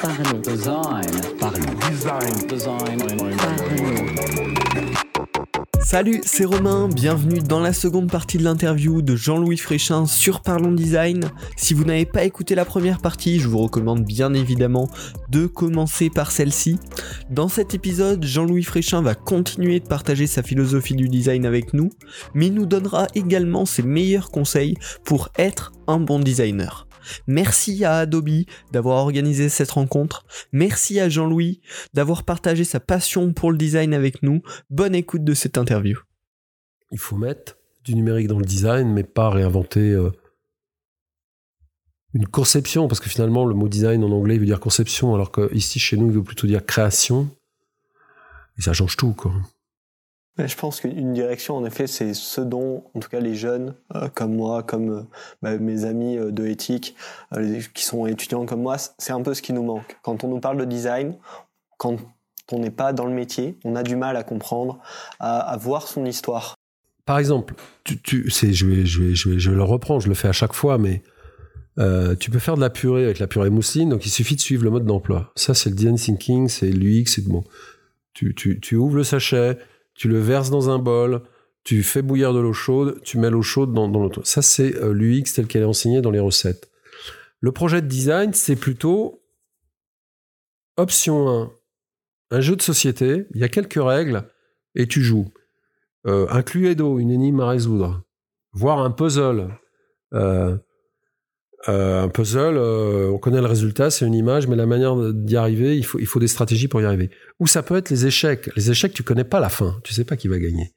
Parlons. Design. Parlons. Design. Design. Parlons. Salut, c'est Romain, bienvenue dans la seconde partie de l'interview de Jean-Louis Fréchin sur Parlons Design. Si vous n'avez pas écouté la première partie, je vous recommande bien évidemment de commencer par celle-ci. Dans cet épisode, Jean-Louis Fréchin va continuer de partager sa philosophie du design avec nous, mais il nous donnera également ses meilleurs conseils pour être un bon designer. Merci à Adobe d'avoir organisé cette rencontre. Merci à Jean-Louis d'avoir partagé sa passion pour le design avec nous. Bonne écoute de cette interview. il faut mettre du numérique dans le design, mais pas réinventer euh, une conception, parce que finalement, le mot design en anglais veut dire conception, alors que ici, chez nous, il veut plutôt dire création. Et ça change tout, quoi. Je pense qu'une direction, en effet, c'est ce dont, en tout cas, les jeunes euh, comme moi, comme euh, bah, mes amis euh, de éthique, qui sont étudiants comme moi, c'est un peu ce qui nous manque. Quand on nous parle de design, quand on n'est pas dans le métier, on a du mal à comprendre, à, voir son histoire. Par exemple, tu, tu, je, le reprendre, je le fais à chaque fois, mais tu peux faire de la purée avec la purée mousseline, donc il suffit de suivre le mode d'emploi. Ça, c'est le design thinking, c'est l'UX, c'est bon. Tu, tu ouvres le sachet, tu le verses dans un bol, tu fais bouillir de l'eau chaude, tu mets l'eau chaude dans, dans l'autre. Ça, c'est euh, l'UX tel qu'elle est enseignée dans les recettes. Le projet de design, c'est plutôt option 1, un jeu de société, il y a quelques règles et tu joues. Euh, un Cluedo, une énigme à résoudre, voire un puzzle. Euh, euh, un puzzle, euh, on connaît le résultat, c'est une image, mais la manière d'y arriver, il faut, il faut des stratégies pour y arriver. Ou ça peut être les échecs. Les échecs, tu connais pas la fin, tu sais pas qui va gagner.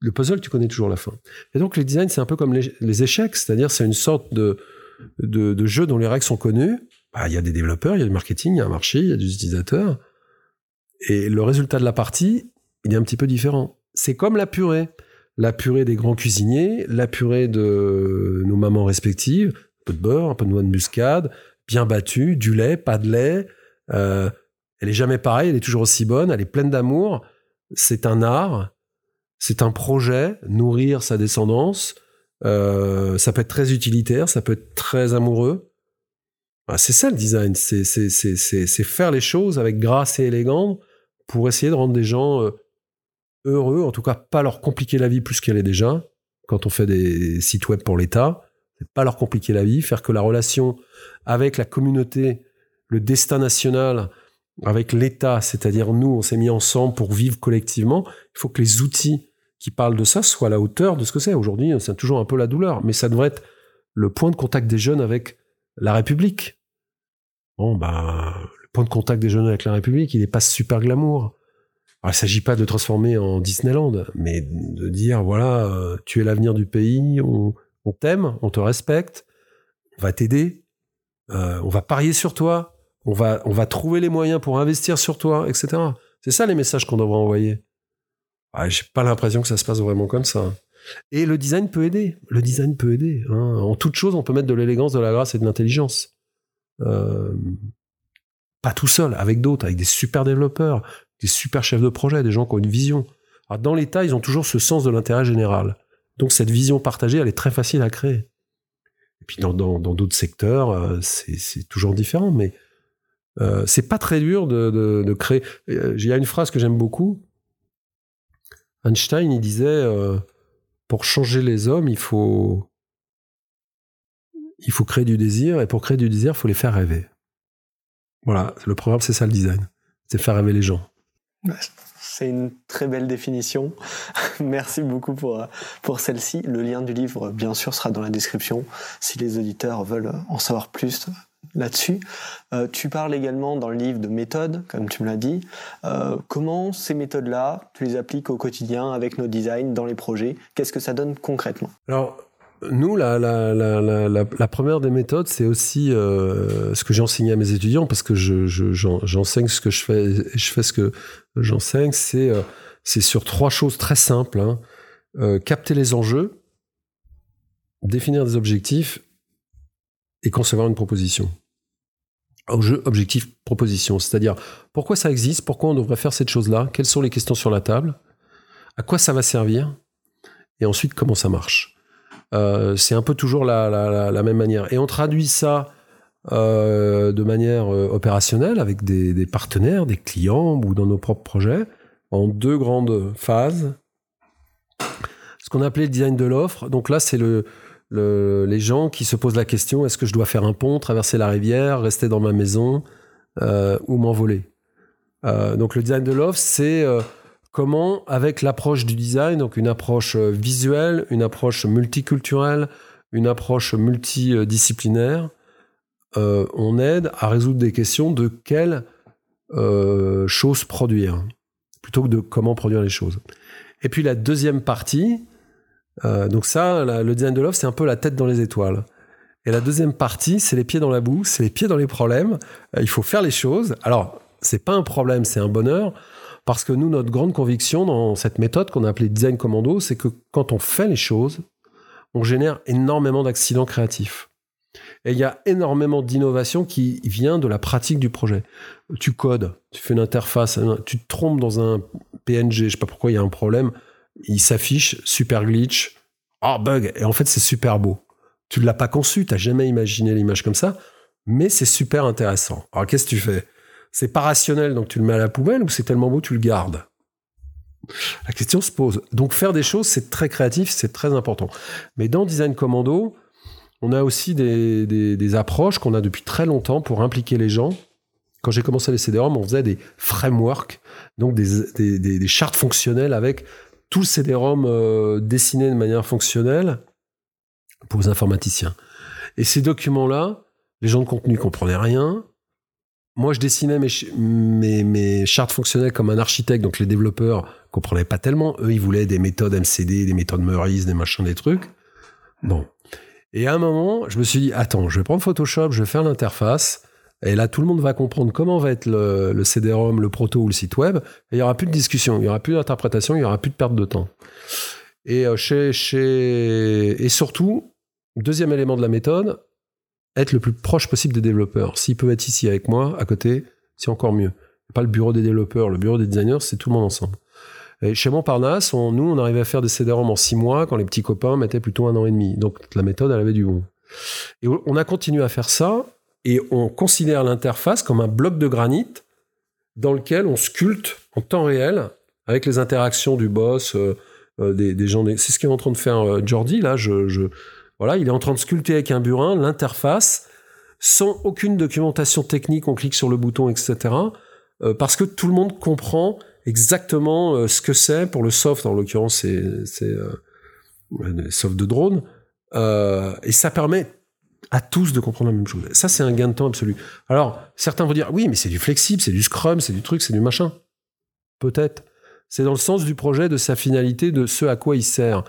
Le puzzle, tu connais toujours la fin. Et donc, le design, c'est un peu comme les, échecs, c'est-à-dire c'est une sorte de, de, de jeu dont les règles sont connues. Bah, Il y a des développeurs, il y a du marketing, il y a un marché, il y a des utilisateurs. Et le résultat de la partie, il est un petit peu différent. C'est comme la purée. La purée des grands cuisiniers, la purée de nos mamans respectives, un peu de beurre, un peu de noix de muscade, bien battue, du lait, pas de lait. Euh, elle est jamais pareille, elle est toujours aussi bonne, elle est pleine d'amour. C'est un art, c'est un projet, nourrir sa descendance. Euh, ça peut être très utilitaire, ça peut être très amoureux. Bah, c'est ça le design, c'est faire les choses avec grâce et élégance pour essayer de rendre des gens euh, heureux, en tout cas pas leur compliquer la vie plus qu'elle est déjà. Quand on fait des sites web pour l'État, pas leur compliquer la vie, faire que la relation avec la communauté, le destin national, avec l'État, c'est-à-dire nous, on s'est mis ensemble pour vivre collectivement. Il faut que les outils qui parlent de ça soient à la hauteur de ce que c'est. Aujourd'hui, c'est toujours un peu la douleur, mais ça devrait être le point de contact des jeunes avec la République. Bon, bah, le point de contact des jeunes avec la République, il n'est pas super glamour. Il ne s'agit pas de transformer en Disneyland, mais de dire, voilà, euh, tu es l'avenir du pays, on t'aime, on te respecte, on va t'aider, euh, on va parier sur toi, on va, trouver les moyens pour investir sur toi, etc. C'est ça les messages qu'on devrait envoyer. Ah, J'ai pas l'impression que ça se passe vraiment comme ça. Et le design peut aider. Le design peut aider. hein. En toute chose, on peut mettre de l'élégance, de la grâce et de l'intelligence. Euh, pas tout seul, avec d'autres, avec des super développeurs, des super chefs de projet, des gens qui ont une vision. Dans l'État, ils ont toujours ce sens de l'intérêt général. Donc cette vision partagée, elle est très facile à créer. Et puis dans d'autres secteurs, euh, c'est toujours différent, mais euh, c'est pas très dur de, créer. Euh, Il y a une phrase que j'aime beaucoup. Einstein, il disait pour changer les hommes, il faut il faut créer du désir, et pour créer du désir, il faut les faire rêver. Voilà, le programme, c'est ça le design, c'est faire rêver les gens. C'est une très belle définition. Merci beaucoup pour, euh, pour celle-ci. Le lien du livre, bien sûr, sera dans la description si les auditeurs veulent en savoir plus là-dessus. Euh, tu parles également dans le livre de méthodes, comme tu me l'as dit. Euh, comment ces méthodes-là, tu les appliques au quotidien avec nos designs dans les projets? Qu'est-ce que ça donne concrètement? Nous, la, première des méthodes, c'est aussi euh, ce que j'ai enseigné à mes étudiants, parce que je, je- j'enseigne ce que je fais, je fais ce que j'enseigne, c'est, euh, sur trois choses très simples. hein. Euh, capter les enjeux, définir des objectifs et concevoir une proposition. Enjeu, objectif, proposition. C'est-à-dire, pourquoi ça existe? Pourquoi on devrait faire cette chose-là? Quelles sont les questions sur la table? À quoi ça va servir? Et ensuite, comment ça marche? Euh, C'est un peu toujours la, même manière. Et on traduit ça euh, de manière euh, opérationnelle avec des, partenaires, des clients ou dans nos propres projets en deux grandes phases. Ce qu'on appelait le design de l'offre. Donc là, c'est le, le- les gens qui se posent la question est-ce que je dois faire un pont, traverser la rivière, rester dans ma maison ou m'envoler? Donc le design de l'offre, c'est comment, avec l'approche du design, donc une approche euh, visuelle, une approche multiculturelle, une approche multidisciplinaire, euh, on aide à résoudre des questions de quelle euh, chose produire, plutôt que de comment produire les choses. Et puis la deuxième partie, donc ça, le design de l'offre, c'est un peu la tête dans les étoiles. Et la deuxième partie, c'est les pieds dans la boue, c'est les pieds dans les problèmes. Il faut faire les choses. Alors, c'est pas un problème, c'est un bonheur. Parce que nous, notre grande conviction dans cette méthode qu'on a appelée design commando, c'est que quand on fait les choses, on génère énormément d'accidents créatifs. Et il y a énormément d'innovation qui vient de la pratique du projet. Tu codes, tu fais une interface, tu te trompes dans un PNG, je sais pas pourquoi il y a un problème, il s'affiche, super glitch, oh bug, et en fait c'est super beau. Tu ne l'as pas conçu, tu n'as jamais imaginé l'image comme ça, mais c'est super intéressant. Alors qu'est-ce que tu fais? C'est pas rationnel, donc tu le mets à la poubelle, ou c'est tellement beau, tu le gardes? La question se pose. Donc faire des choses, c'est très créatif, c'est très important. Mais dans Design Commando, on a aussi des, approches qu'on a depuis très longtemps pour impliquer les gens. Quand j'ai commencé les CD-ROM, on faisait des frameworks, donc des, chartes fonctionnelles avec tous ces CD-ROM euh, dessinés de manière fonctionnelle pour les informaticiens. Et ces documents-là, les gens de contenu comprenaient rien. Moi, je dessinais mes, mes, mes chartes fonctionnelles comme un architecte, donc les développeurs comprenaient pas tellement. Eux, ils voulaient des méthodes MCD, des méthodes Meurice, des machins, des trucs. Bon. Et à un moment, je me suis dit, attends, je vais prendre Photoshop, je vais faire l'interface. Et là, tout le monde va comprendre comment va être le, le CD-ROM, le proto ou le site web. Et il n'y aura plus de discussion, il n'y aura plus d'interprétation, il n'y aura plus de perte de temps. Et, euh, chez, chez... et surtout, deuxième élément de la méthode, être le plus proche possible des développeurs. S'ils peuvent être ici avec moi, à côté, c'est encore mieux. Pas le bureau des développeurs, le bureau des designers, c'est tout le monde ensemble. Et chez Montparnasse, on, nous, on arrivait à faire des CD-ROM en six mois quand les petits copains mettaient plutôt un an et demi. Donc la méthode, elle avait du bon. Et on a continué à faire ça et on considère l'interface comme un bloc de granit dans lequel on sculpte en temps réel avec les interactions du boss, euh, euh, des, gens. C'est ce qu'est en train de faire euh, Jordi là. Je- voilà, il est en train de sculpter avec un burin l'interface sans aucune documentation technique. On clique sur le bouton, etc. euh, parce que tout le monde comprend exactement euh, ce que c'est pour le soft. En l'occurrence, c'est euh, le soft de drone. Euh, et ça permet à tous de comprendre la même chose. Ça, c'est un gain de temps absolu. Alors, certains vont dire, oui, mais c'est du flexible, c'est du scrum, c'est du truc, c'est du machin. Peut-être. C'est dans le sens du projet, de sa finalité, de ce à quoi il sert.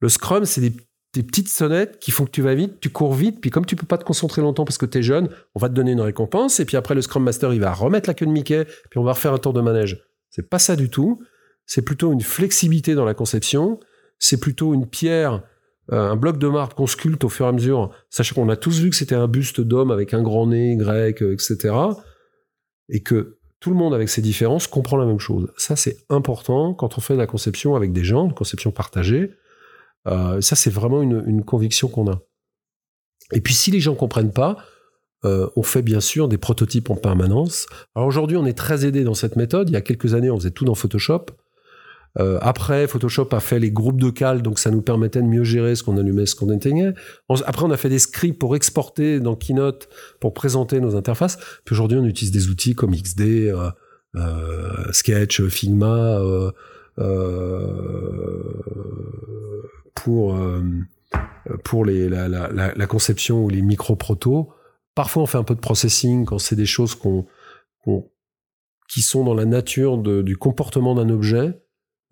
Le scrum, c'est des, des petites sonnettes qui font que tu vas vite, tu cours vite, puis comme tu peux pas te concentrer longtemps parce que tu es jeune, on va te donner une récompense, et puis après, le scrum master, il va remettre la queue de Mickey, puis on va refaire un tour de manège. C'est pas ça du tout. C'est plutôt une flexibilité dans la conception. C'est plutôt une pierre euh, un bloc de marbre qu'on sculpte au fur et à mesure, sachant qu'on a tous vu que c'était un buste d'homme avec un grand nez grec, euh, etc. Et que tout le monde avec ses différences comprend la même chose. Ça, c'est important quand on fait de la conception avec des gens, de conception partagée. Euh, ça, c'est vraiment une, conviction qu'on a. Et puis, si les gens comprennent pas, euh, on fait bien sûr des prototypes en permanence. Alors aujourd'hui, on est très aidé dans cette méthode. Il y a quelques années, on faisait tout dans Photoshop. Euh, après, Photoshop a fait les groupes de cales, donc ça nous permettait de mieux gérer ce qu'on allumait, ce qu'on éteignait. Après, on a fait des scripts pour exporter dans Keynote, pour présenter nos interfaces. Puis aujourd'hui, on utilise des outils comme XD, Sketch, Figma, pour euh, pour la, conception ou les micro-protos. Parfois, on fait un peu de processing quand c'est des choses qui sont dans la nature du comportement d'un objet.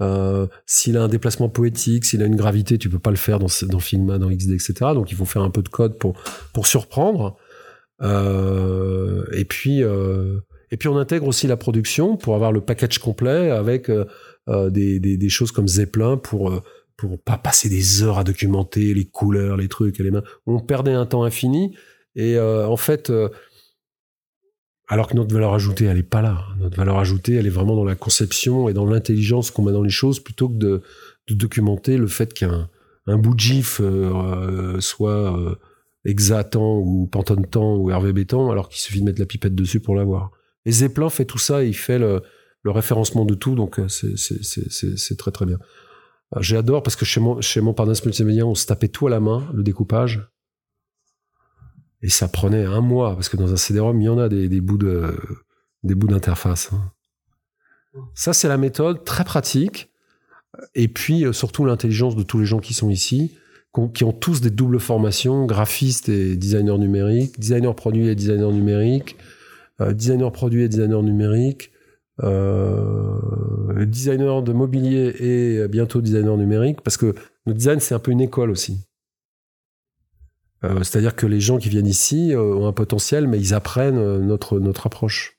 Euh, s'il a un déplacement poétique, s'il a une gravité, tu peux pas le faire dans, dans Figma, dans XD, etc. Donc il faut faire un peu de code pour, pour surprendre. Euh, et puis et puis on intègre aussi la production pour avoir le package complet avec des, des, choses comme Zeppelin pour pour pas passer des heures à documenter les couleurs, les trucs, les mains. On perdait un temps infini et euh, en fait euh, alors que notre valeur ajoutée, elle est pas là. Notre valeur ajoutée, elle est vraiment dans la conception et dans l'intelligence qu'on met dans les choses plutôt que de, documenter le fait qu'un un bout de gif euh, soit euh, Exatan ou Pantone Temps ou Hervé Béton, alors qu'il suffit de mettre la pipette dessus pour l'avoir. Et Zeppelin fait tout ça, et il fait le, le référencement de tout, donc c'est très très bien. Euh, J'adore parce que chez mon, chez Montparnasse Multimédia, on se tapait tout à la main, le découpage. Et ça prenait un mois, parce que dans un CD-ROM, il y en a des, des bouts de d'interface. hein. Ça, c'est la méthode très pratique. Et puis, euh, surtout, l'intelligence de tous les gens qui sont ici, qui ont tous des doubles formations, graphistes et designers numériques, designer produit et designer numérique, euh, designer produit et designer numérique, euh, designer de mobilier et bientôt designer numérique, parce que le design, c'est un peu une école aussi. Euh, C'est-à-dire que les gens qui viennent ici euh, ont un potentiel, mais ils apprennent euh, notre, notre approche.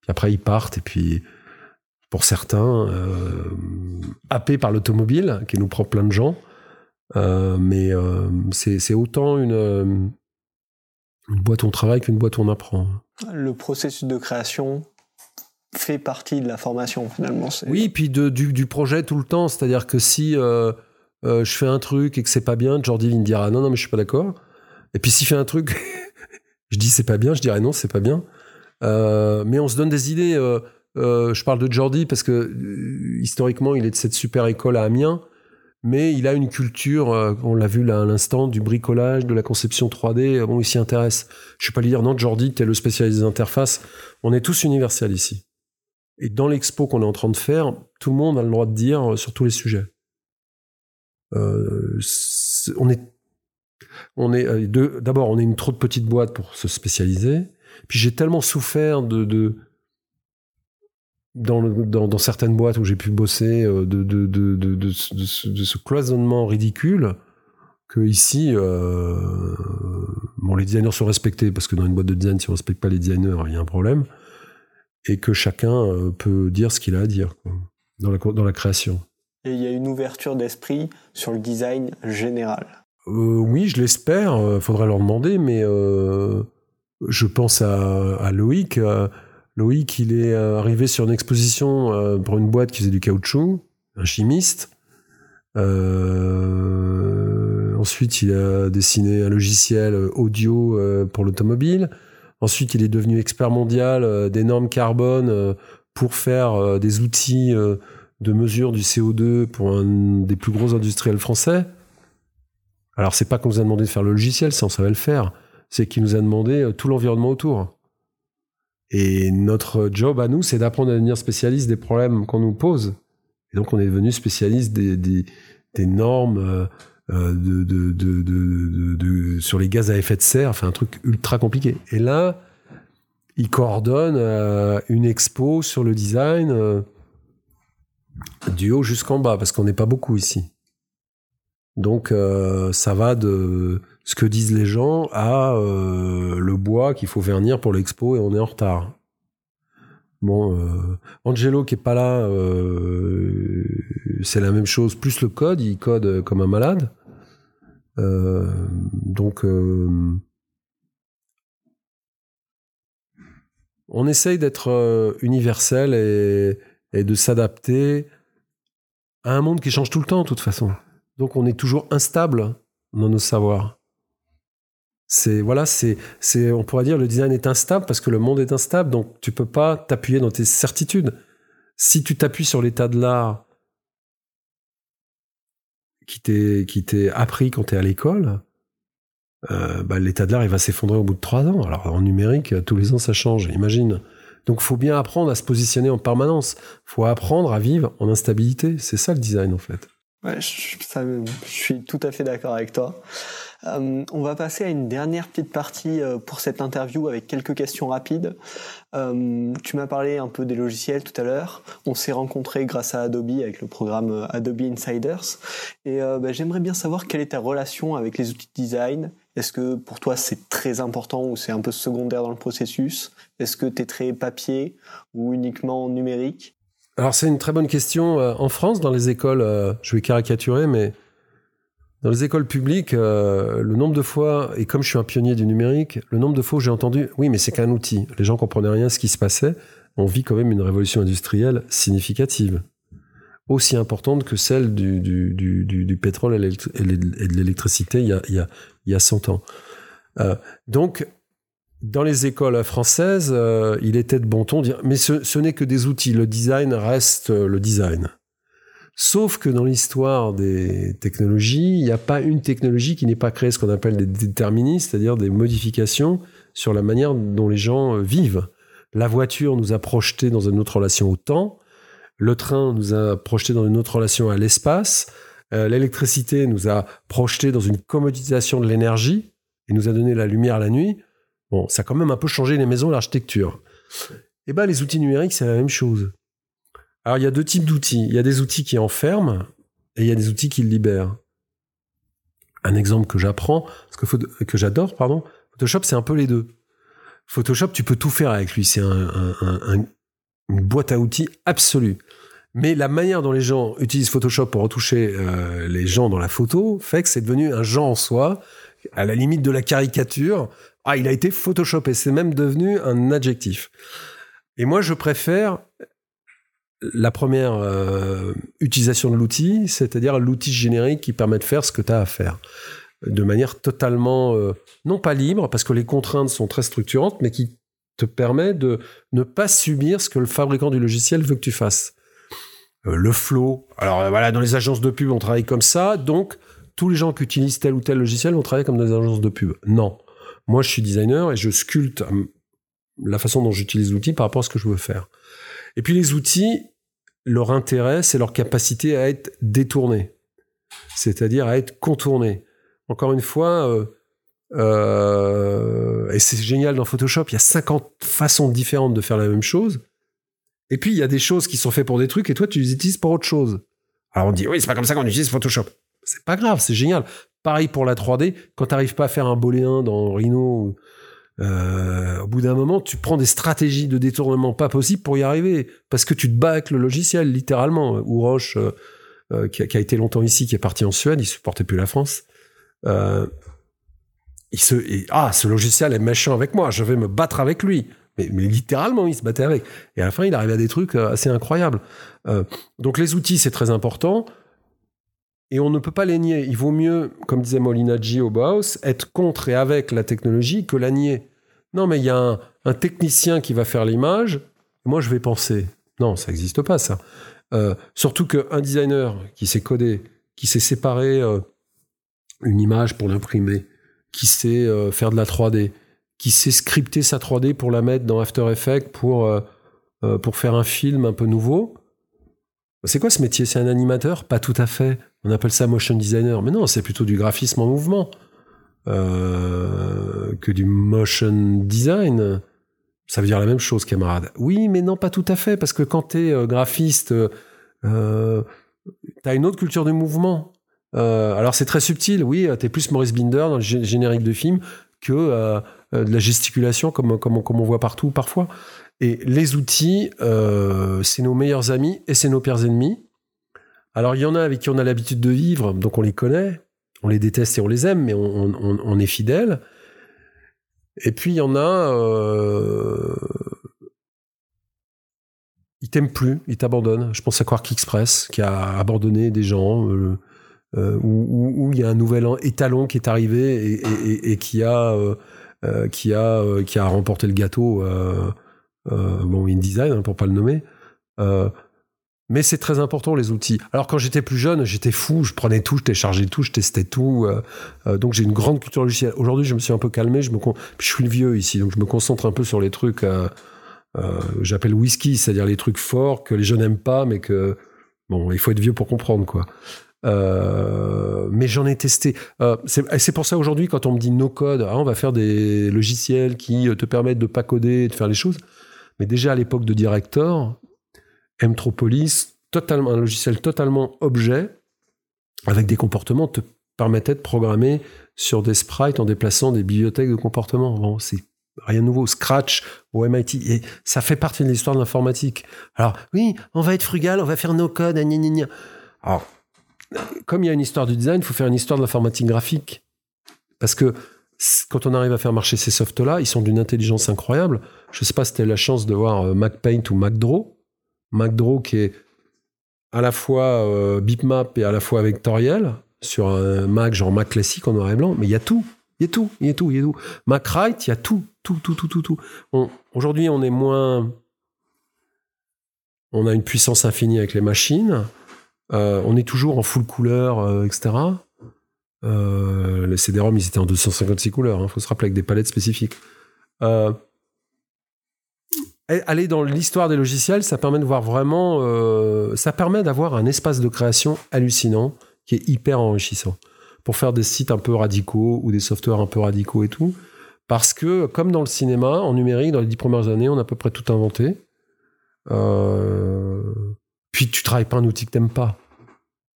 Puis après, ils partent, et puis, pour certains, euh, happés par l'automobile, qui nous prend plein de gens, mais c'est autant une, une boîte où on travaille qu'une boîte où on apprend. Le processus de création fait partie de la formation finalement. Oui, puis de, du, projet tout le temps. C'est-à-dire que si euh, euh, je fais un truc et que c'est pas bien, Jordi il me dira non, non, mais je suis pas d'accord. Et puis s'il fait un truc, je dis c'est pas bien, je dirais non, c'est pas bien. Euh, mais on se donne des idées. je parle de Jordi parce que historiquement, il est de cette super école à Amiens, mais il a une culture, on l'a vu là à l'instant, du bricolage, de la conception 3D. euh, Bon, il s'y intéresse. Je vais pas lui dire non, Jordi, t'es le spécialiste des interfaces. On est tous universels ici. Et dans l'expo qu'on est en train de faire, tout le monde a le droit de dire euh, sur tous les sujets. Euh, on est, on est euh, d'abord, on est une trop de petite boîte pour se spécialiser. Puis j'ai tellement souffert de, dans, certaines boîtes où j'ai pu bosser de, ce- cloisonnement ridicule que ici, bon, les designers sont respectés parce que dans une boîte de design, si on respecte pas les designers, il y a un problème et que chacun euh, peut dire ce qu'il a à dire quoi, dans, la, dans la création. Et il y a une ouverture d'esprit sur le design général. Euh, oui, je l'espère, euh, faudrait leur demander, mais euh, je pense à, à Loïc. Loïc, il est arrivé sur une exposition pour une boîte qui faisait du caoutchouc, un chimiste. Euh, ensuite, il a dessiné un logiciel audio pour l'automobile. Ensuite, il est devenu expert mondial euh, des normes carbone euh, pour faire euh, des outils de mesure du CO2 pour un des plus gros industriels français. Alors, c'est pas qu'on nous a demandé de faire le logiciel, ça on savait le faire. C'est qu'il nous a demandé tout l'environnement autour. Et notre job à nous, c'est d'apprendre à devenir spécialiste des problèmes qu'on nous pose. Et donc, on est devenu spécialiste des, normes de, de, de, de- de- sur les gaz à effet de serre, enfin un truc ultra compliqué. Et là, il coordonne euh, une expo sur le design euh, du haut jusqu'en bas, parce qu'on n'est pas beaucoup ici. Donc euh, ça va de ce que disent les gens à euh, le bois qu'il faut vernir pour l'expo et on est en retard. Bon, euh, Angelo qui est pas là, euh, c'est la même chose. Plus le code, il code comme un malade. Euh, donc euh, on essaye d'être euh, universel et, et de s'adapter à un monde qui change tout le temps, de toute façon. Donc on est toujours instable dans nos savoirs. C'est voilà, c'est c'est on pourrait dire le design est instable parce que le monde est instable, donc tu peux pas t'appuyer dans tes certitudes. Si tu t'appuies sur l'état de l'art qui t'est qui appris quand tu es à l'école, euh, bah, l'état de l'art il va s'effondrer au bout de trois ans. Alors en numérique, tous les ans ça change. Imagine. Donc faut bien apprendre à se positionner en permanence. Faut apprendre à vivre en instabilité. C'est ça le design en fait. Ouais, je suis tout à fait d'accord avec toi. Euh, on va passer à une dernière petite partie euh, pour cette interview avec quelques questions rapides. Euh, tu m'as parlé un peu des logiciels tout à l'heure. On s'est rencontrés grâce à Adobe avec le programme Adobe Insiders. Et bah, j'aimerais bien savoir quelle est ta relation avec les outils de design. Est-ce que pour toi c'est très important ou c'est un peu secondaire dans le processus? Est-ce que tu es très papier ou uniquement numérique? Alors c'est une très bonne question. En France, dans les écoles, je vais caricaturer, mais dans les écoles publiques, euh, le nombre de fois, et comme je suis un pionnier du numérique, le nombre de fois où j'ai entendu, oui, mais c'est qu'un outil. Les gens comprenaient rien à ce qui se passait. On vit quand même une révolution industrielle significative, aussi importante que celle du, du, du, du, pétrole et de l'électricité il il y, a, il y a 100 ans. Euh, donc, dans les écoles françaises, euh, il était de bon ton de dire, mais ce, ce n'est que des outils, le design reste le design. Sauf que dans l'histoire des technologies, il n'y a pas une technologie qui n'est pas créée ce qu'on appelle des déterministes, c'est-à-dire des modifications sur la manière dont les gens euh, vivent. La voiture nous a projeté dans une autre relation au temps, le train nous a projeté dans une autre relation à l'espace, euh, l'électricité nous a projeté dans une commodisation de l'énergie et nous a donné la lumière la nuit. Bon, ça a quand même un peu changé les maisons, l'architecture. Et ben les outils numériques, c'est la même chose. Alors il y a deux types d'outils. Il y a des outils qui enferment et il y a des outils qui libèrent. Un exemple que j'apprends, que, j'adore, pardon, Photoshop, c'est un peu les deux. Photoshop, tu peux tout faire avec lui. C'est un- un- un- un- une boîte à outils absolue. Mais la manière dont les gens utilisent Photoshop pour retoucher euh, les gens dans la photo fait que c'est devenu un genre en soi, à la limite de la caricature. Ah, il a été Photoshopé. C'est même devenu un adjectif. Et moi, je préfère la première euh, utilisation de l'outil, c'est-à-dire l'outil générique qui permet de faire ce que tu as à faire. De manière totalement, euh, non pas libre, parce que les contraintes sont très structurantes, mais qui te permet de ne pas subir ce que le fabricant du logiciel veut que tu fasses. Euh, le flow. Alors voilà, dans les agences de pub, on travaille comme ça, donc tous les gens qui utilisent tel ou tel logiciel vont travailler comme dans les agences de pub. Non. Moi, je suis designer et je sculpte la façon dont j'utilise l'outil par rapport à ce que je veux faire. Et puis les outils, leur intérêt, c'est leur capacité à être détournés, c'est-à-dire à être contournés. Encore une fois, euh, euh, et c'est génial dans Photoshop, il y a 50 façons différentes de faire la même chose. Et puis il y a des choses qui sont faites pour des trucs et toi tu les utilises pour autre chose. Alors on dit oui, c'est pas comme ça qu'on utilise Photoshop. C'est pas grave, c'est génial. Pareil pour la 3D, quand tu n'arrives pas à faire un booléen dans Rhino, euh, au bout d'un moment, tu prends des stratégies de détournement pas possibles pour y arriver, parce que tu te bats avec le logiciel, littéralement. Ou Roche, euh, euh, qui, a, été longtemps ici, qui est parti en Suède, il supportait plus la France. Euh, ah, ce logiciel est méchant avec moi, je vais me battre avec lui. Mais, mais littéralement, il se battait avec. Et à la fin, il arrivait à des trucs euh, assez incroyables. Euh, donc les outils, c'est très important. Et on ne peut pas les nier. Il vaut mieux, comme disait Molinaggi au Bauhaus, être contre et avec la technologie que la nier. Non, mais il y a un, technicien qui va faire l'image, moi je vais penser. Non, ça n'existe pas ça. Euh, surtout qu'un designer qui sait coder, qui sait séparer euh, une image pour l'imprimer, qui sait euh, faire de la 3D, qui sait scripter sa 3D pour la mettre dans After Effects pour, euh, pour faire un film un peu nouveau. C'est quoi ce métier? C'est un animateur? Pas tout à fait. On appelle ça motion designer. Mais non, c'est plutôt du graphisme en mouvement euh, que du motion design. Ça veut dire la même chose, camarade. Oui, mais non, pas tout à fait, parce que quand tu es euh, graphiste, euh, tu as une autre culture du mouvement. Euh, alors c'est très subtil, oui, tu plus Maurice Binder dans le générique de film que euh, de la gesticulation comme, comme, comme, on voit partout parfois. Et les outils, euh, c'est nos meilleurs amis et c'est nos pires ennemis. Alors il y en a avec qui on a l'habitude de vivre, donc on les connaît, on les déteste et on les aime, mais on, est fidèle. Et puis il y en a, euh, ils t'aiment plus, ils t'abandonnent. Je pense à Quark Express qui a abandonné des gens, euh, euh, où, il y a un nouvel étalon qui est arrivé et, et, qui a qui a qui a remporté le gâteau. Bon, InDesign hein, pour pas le nommer. Mais c'est très important les outils. Alors quand j'étais plus jeune, j'étais fou, je prenais tout, je téléchargeais tout, je testais tout. Euh, euh, donc j'ai une grande culture logicielle. Aujourd'hui, je me suis un peu calmé. Je suis le vieux ici, donc je me concentre un peu sur les trucs. Euh, J'appelle whisky, c'est-à-dire les trucs forts que les jeunes n'aiment pas, mais que bon, il faut être vieux pour comprendre quoi. mais j'en ai testé. c'est pour ça aujourd'hui, quand on me dit no code, ah, on va faire des logiciels qui te permettent de pas coder et de faire les choses. Mais déjà à l'époque de Director, Mtropolis, totalement, un logiciel totalement objet, avec des comportements, te permettait de programmer sur des sprites en déplaçant des bibliothèques de comportement. Bon, c'est rien de nouveau. Scratch au MIT. Et ça fait partie de l'histoire de l'informatique. Alors, oui, on va être frugal, on va faire nos codes, gna, gna, gna. Alors, comme il y a une histoire du design, il faut faire une histoire de l'informatique graphique. Parce que quand on arrive à faire marcher ces softs-là, ils sont d'une intelligence incroyable. Je ne sais pas si tu as la chance de voir MacPaint ou MacDraw. MacDraw qui est à la fois euh, bitmap et à la fois vectoriel sur un Mac genre Mac classique en noir et blanc, mais il y a tout. Il y a tout, il y a tout, il y a tout. MacWrite, il y a tout, tout, tout, tout, tout, tout. Aujourd'hui, on est moins. On a une puissance infinie avec les machines. Euh, on est toujours en full couleur, euh, etc. Euh, les CD-ROM, ils étaient en 256 couleurs. Il faut se rappeler avec des palettes spécifiques. Euh, aller dans l'histoire des logiciels, ça permet de voir vraiment. euh, ça permet d'avoir un espace de création hallucinant qui est hyper enrichissant pour faire des sites un peu radicaux ou des softwares un peu radicaux et tout. Parce que, comme dans le cinéma, en numérique, dans les dix premières années, on a à peu près tout inventé. Puis tu travailles pas un outil que t'aimes pas.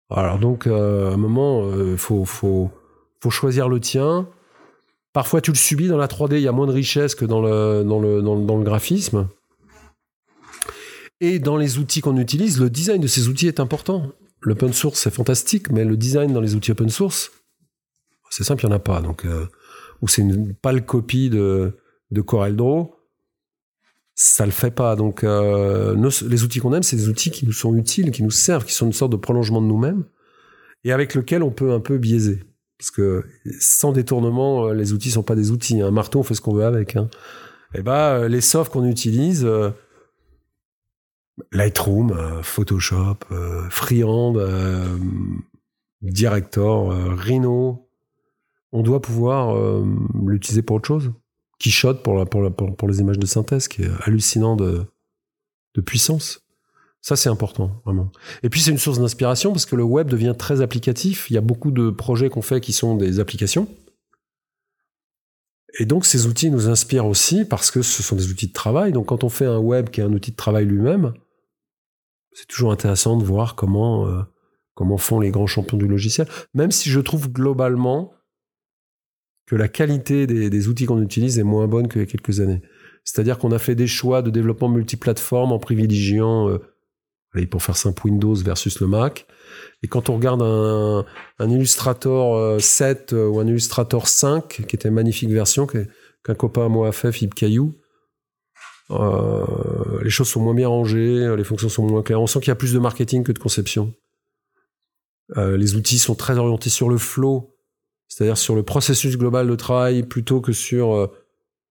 Alors donc, euh, à un moment, il faut, faut, faut choisir le tien. Parfois, tu le subis dans la 3D, il y a moins de richesse que dans le, dans le, dans le, dans le graphisme. Et dans les outils qu'on utilise, le design de ces outils est important. L'open source, c'est fantastique, mais le design dans les outils open source, c'est simple, il n'y en a pas. Donc, euh, ou c'est une pâle copie de, de CorelDRAW, ça le fait pas. Donc, euh, les outils qu'on aime, c'est des outils qui nous sont utiles, qui nous servent, qui sont une sorte de prolongement de nous-mêmes, et avec lequel on peut un peu biaiser. Parce que sans détournement, euh, les outils sont pas des outils. Un marteau, on fait ce qu'on veut avec. Hein. Et bah, euh, les softs qu'on utilise, Lightroom, Photoshop, Freehand, Director, Rhino, on doit pouvoir l'utiliser pour autre chose. Pour, la, pour, les images de synthèse, qui est hallucinant de, puissance. Ça, c'est important, vraiment. Et puis, c'est une source d'inspiration parce que le web devient très applicatif. Il y a beaucoup de projets qu'on fait qui sont des applications. Et donc, ces outils nous inspirent aussi parce que ce sont des outils de travail. Donc, quand on fait un web qui est un outil de travail lui-même, c'est toujours intéressant de voir comment, euh, comment font les grands champions du logiciel. Même si je trouve globalement que la qualité des, des outils qu'on utilise est moins bonne qu'il y a quelques années. C'est-à-dire qu'on a fait des choix de développement multiplateforme en privilégiant, euh, allez, pour faire simple, Windows versus le Mac. Et quand on regarde un, un Illustrator euh, 7 euh, ou un Illustrator 5, qui était une magnifique version, qu'un copain à moi a fait, Philippe Caillou, euh, les choses sont moins bien rangées, les fonctions sont moins claires. On sent qu'il y a plus de marketing que de conception. Euh, les outils sont très orientés sur le flow, c'est-à-dire sur le processus global de travail plutôt que sur euh,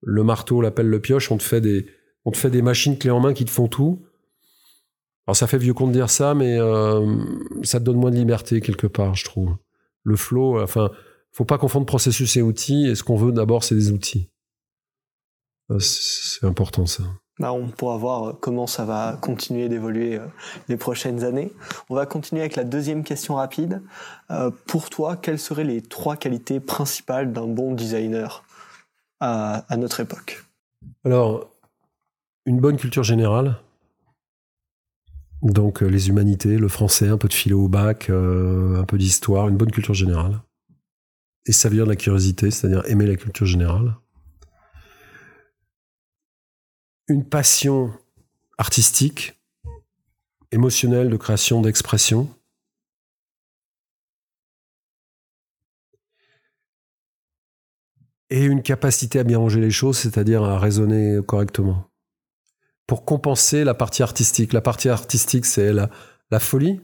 le marteau, la pelle, le pioche. On te fait des, on te fait des machines clés en main qui te font tout. Alors ça fait vieux con de dire ça, mais euh, ça te donne moins de liberté quelque part, je trouve. Le flow, enfin, faut pas confondre processus et outils. Et ce qu'on veut d'abord, c'est des outils. Euh, C'est important ça. Bah, on pourra voir euh, comment ça va continuer d'évoluer euh, les prochaines années. On va continuer avec la deuxième question rapide. Euh, pour toi, quelles seraient les trois qualités principales d'un bon designer à, notre époque? Alors, une bonne culture générale. Donc, les humanités, le français, un peu de philo au bac, un peu d'histoire, une bonne culture générale. Et ça vient de la curiosité, c'est-à-dire aimer la culture générale. Une passion artistique, émotionnelle, de création, d'expression. et une capacité à bien ranger les choses, c'est-à-dire à raisonner correctement. Pour compenser la partie artistique. La partie artistique, c'est la, la folie.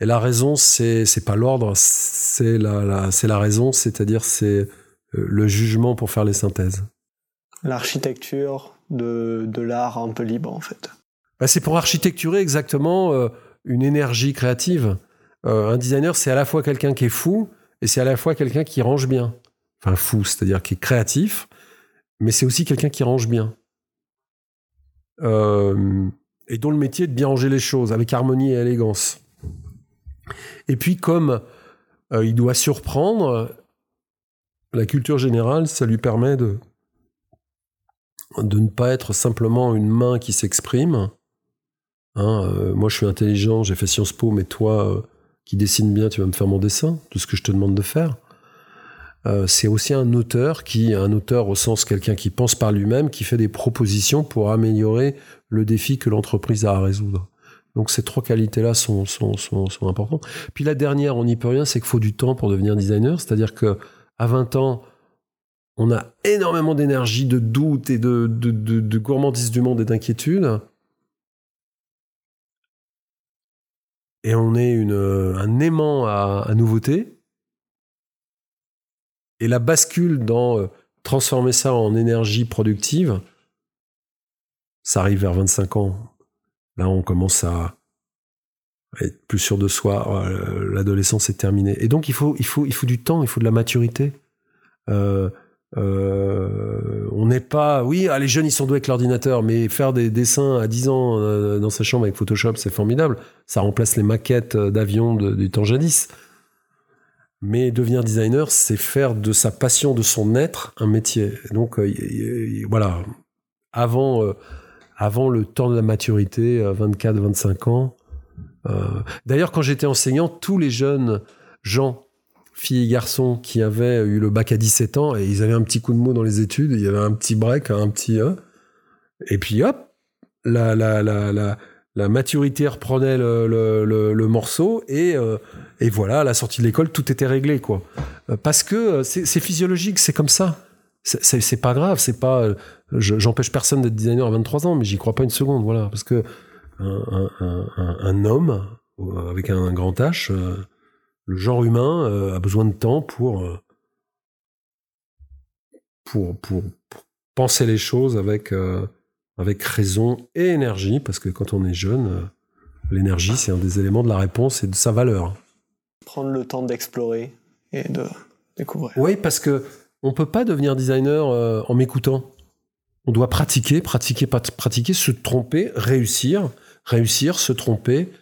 Et la raison, c'est, pas l'ordre, c'est la, la- c'est la raison, c'est-à-dire c'est euh, le jugement pour faire les synthèses. L'architecture de, l'art un peu libre, en fait. Bah, c'est pour architecturer exactement euh, une énergie créative. Euh, un designer, c'est à la fois quelqu'un qui est fou et c'est à la fois quelqu'un qui range bien. Enfin, fou, c'est-à-dire qui est créatif, mais c'est aussi quelqu'un qui range bien. Euh, et dont le métier est de bien ranger les choses avec harmonie et élégance. Et puis, comme il doit surprendre, la culture générale, ça lui permet de, de ne pas être simplement une main qui s'exprime. Hein, euh, moi, je suis intelligent, j'ai fait Sciences Po, mais toi, euh, qui dessines bien, tu vas me faire mon dessin, tout ce que je te demande de faire. Euh, c'est aussi un auteur qui, un auteur au sens quelqu'un qui pense par lui-même, qui fait des propositions pour améliorer le défi que l'entreprise a à résoudre. Donc ces trois qualités-là sont, sont, sont, sont importantes. Puis la dernière, on n'y peut rien, c'est qu'il faut du temps pour devenir designer. C'est-à-dire que à 20 ans, on a énormément d'énergie, de doute et de, de, gourmandise du monde et d'inquiétude. Et on est une, un aimant à, à nouveauté. Et la bascule dans euh, transformer ça en énergie productive, ça arrive vers 25 ans. Là, on commence à être plus sûr de soi. Euh, L'adolescence est terminée. Et donc, il faut, il, faut, il faut du temps, il faut de la maturité. Euh, euh, on n'est pas. Oui, ah, les jeunes, ils sont doués avec l'ordinateur, mais faire des dessins à 10 ans euh, dans sa chambre avec Photoshop, c'est formidable. Ça remplace les maquettes d'avions de- du temps jadis. Mais devenir designer, c'est faire de sa passion, de son être, un métier. Donc, euh, voilà. Avant, euh, avant le temps de la maturité, 24-25 ans. euh, D'ailleurs, quand j'étais enseignant, tous les jeunes gens filles et garçons qui avaient eu le bac à 17 ans et ils avaient un petit coup de mot dans les études, il y avait un petit break, un petit... hein. et puis hop, la, la, la, la, la maturité reprenait le, le, morceau et, euh, et voilà, à la sortie de l'école, tout était réglé. quoi. Euh, Parce que euh, c'est physiologique, c'est comme ça. C'est- pas grave, c'est pas... euh, je- J'empêche personne d'être designer à 23 ans, mais j'y crois pas une seconde, voilà. Parce que un, un, un, homme euh, avec un, grand H... le genre humain euh, a besoin de temps pour, euh, pour, pour, pour penser les choses avec, euh, avec raison et énergie, parce que quand on est jeune, l'énergie, c'est un des éléments de la réponse et de sa valeur. Prendre le temps d'explorer et de découvrir. Oui, parce que on peut pas devenir designer en m'écoutant. On doit pratiquer, pratiquer, pratiquer, se tromper, réussir, réussir, se tromper,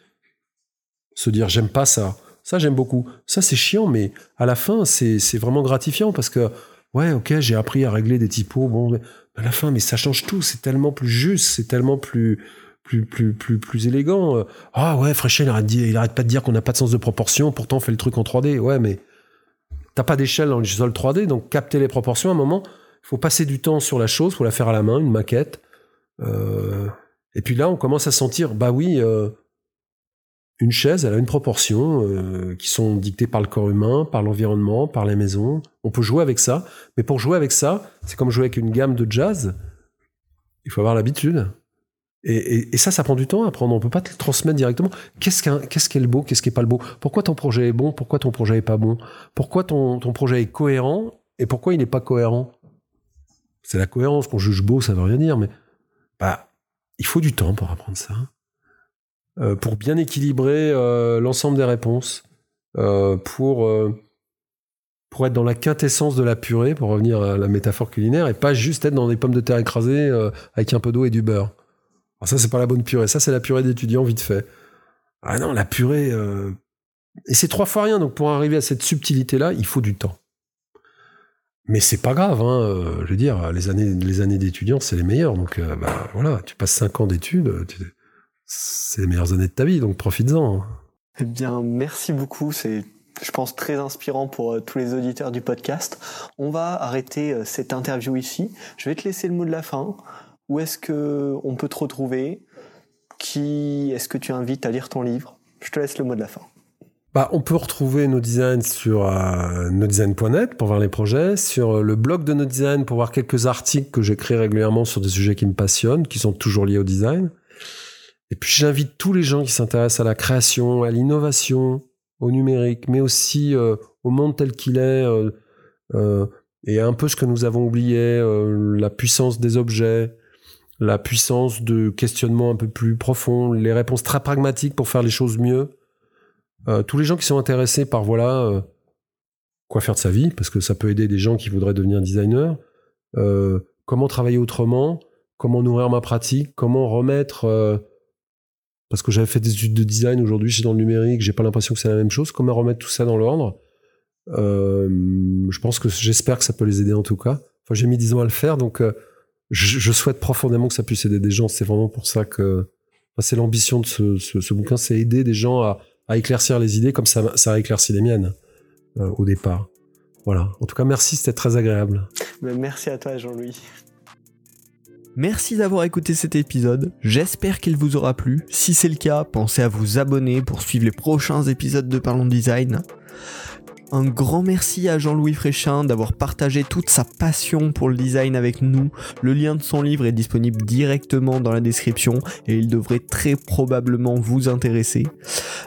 se dire j'aime pas ça. Ça, j'aime beaucoup. Ça, c'est chiant, mais à la fin, c'est vraiment gratifiant parce que, ouais, ok, j'ai appris à régler des typos. Bon, mais à la fin, mais ça change tout. C'est tellement plus juste, c'est tellement plus, plus, plus, plus, plus élégant. Euh, Ah ouais, Fréchel, il arrête pas de dire qu'on n'a pas de sens de proportion. Pourtant, on fait le truc en 3D. Ouais, mais t'as pas d'échelle dans le sol 3D, donc capter les proportions, à un moment, il faut passer du temps sur la chose, faut la faire à la main, une maquette. Euh, et puis là, on commence à sentir, bah oui, euh, une chaise, elle a une proportion euh, qui sont dictées par le corps humain, par l'environnement, par les maisons. On peut jouer avec ça, mais pour jouer avec ça, c'est comme jouer avec une gamme de jazz. Il faut avoir l'habitude. Et, ça, ça prend du temps à apprendre. On peut pas te transmettre directement. Qu'est-ce qu'un- qu'est-ce qui est le beau, qu'est-ce qui est pas le beau? Pourquoi ton projet est bon Pourquoi ton projet est pas bon? Pourquoi ton, ton projet est cohérent et pourquoi il n'est pas cohérent? C'est la cohérence qu'on juge beau, ça veut rien dire, mais bah, il faut du temps pour apprendre ça. Euh, pour bien équilibrer euh, l'ensemble des réponses, euh, pour, être dans la quintessence de la purée, pour revenir à la métaphore culinaire, et pas juste être dans des pommes de terre écrasées avec un peu d'eau et du beurre. Alors ça, c'est pas la bonne purée. Ça, c'est la purée d'étudiant vite fait. Ah non, la purée. Et c'est trois fois rien. Donc pour arriver à cette subtilité-là, il faut du temps. Mais c'est pas grave. Hein. Je veux dire, les années, les années d'étudiant, c'est les meilleures. Donc bah, voilà, tu passes cinq ans d'études, tu- c'est les meilleures années de ta vie. Donc profites-en. Eh bien, merci beaucoup. C'est, je pense, très inspirant pour euh, tous les auditeurs du podcast. On va arrêter euh, cette interview ici. Je vais te laisser le mot de la fin. Où est-ce que on peut te retrouver? Qui est-ce que tu invites à lire ton livre? Je te laisse le mot de la fin. Bah, on peut retrouver nos designs sur euh, nodesign.net pour voir les projets, sur euh, le blog de Nodesign pour voir quelques articles que j'écris régulièrement sur des sujets qui me passionnent, qui sont toujours liés au design. Et puis j'invite tous les gens qui s'intéressent à la création, à l'innovation, au numérique, mais aussi euh, au monde tel qu'il est, euh, euh, et un peu ce que nous avons oublié, la puissance des objets, la puissance de questionnement un peu plus profond, les réponses très pragmatiques pour faire les choses mieux. Tous les gens qui sont intéressés par voilà quoi faire de sa vie, parce que ça peut aider des gens qui voudraient devenir designer, comment travailler autrement, comment nourrir ma pratique, comment remettre parce que j'avais fait des études de design aujourd'hui, je suis dans le numérique, j'ai pas l'impression que c'est la même chose. Comment remettre tout ça dans l'ordre Euh, Je pense que j'espère que ça peut les aider en tout cas. J'ai mis 10 ans à le faire, donc euh, je, souhaite profondément que ça puisse aider des gens. C'est vraiment pour ça que c'est l'ambition de ce, bouquin, c'est aider des gens à, éclaircir les idées comme ça, a éclairci les miennes euh, au départ. Voilà. En tout cas, merci, c'était très agréable. Merci à toi, Jean-Louis. Merci d'avoir écouté cet épisode, j'espère qu'il vous aura plu. Si c'est le cas, pensez à vous abonner pour suivre les prochains épisodes de Parlons Design. Un grand merci à Jean-Louis Fréchin d'avoir partagé toute sa passion pour le design avec nous. Le lien de son livre est disponible directement dans la description et il devrait très probablement vous intéresser.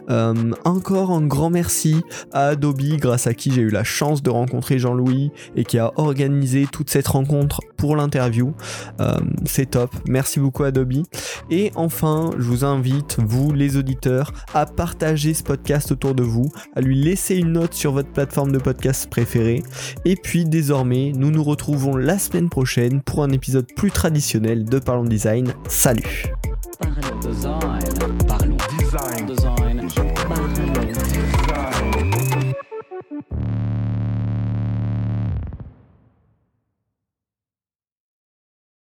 Euh, encore un grand merci à Adobe grâce à qui j'ai eu la chance de rencontrer Jean-Louis et qui a organisé toute cette rencontre pour l'interview. Euh, c'est top. Merci beaucoup Adobe. Et enfin, je vous invite, vous les auditeurs, à partager ce podcast autour de vous, à lui laisser une note sur votre plateforme de podcast préférée. Et puis désormais, nous nous retrouvons la semaine prochaine pour un épisode plus traditionnel de Parlons Design. Salut.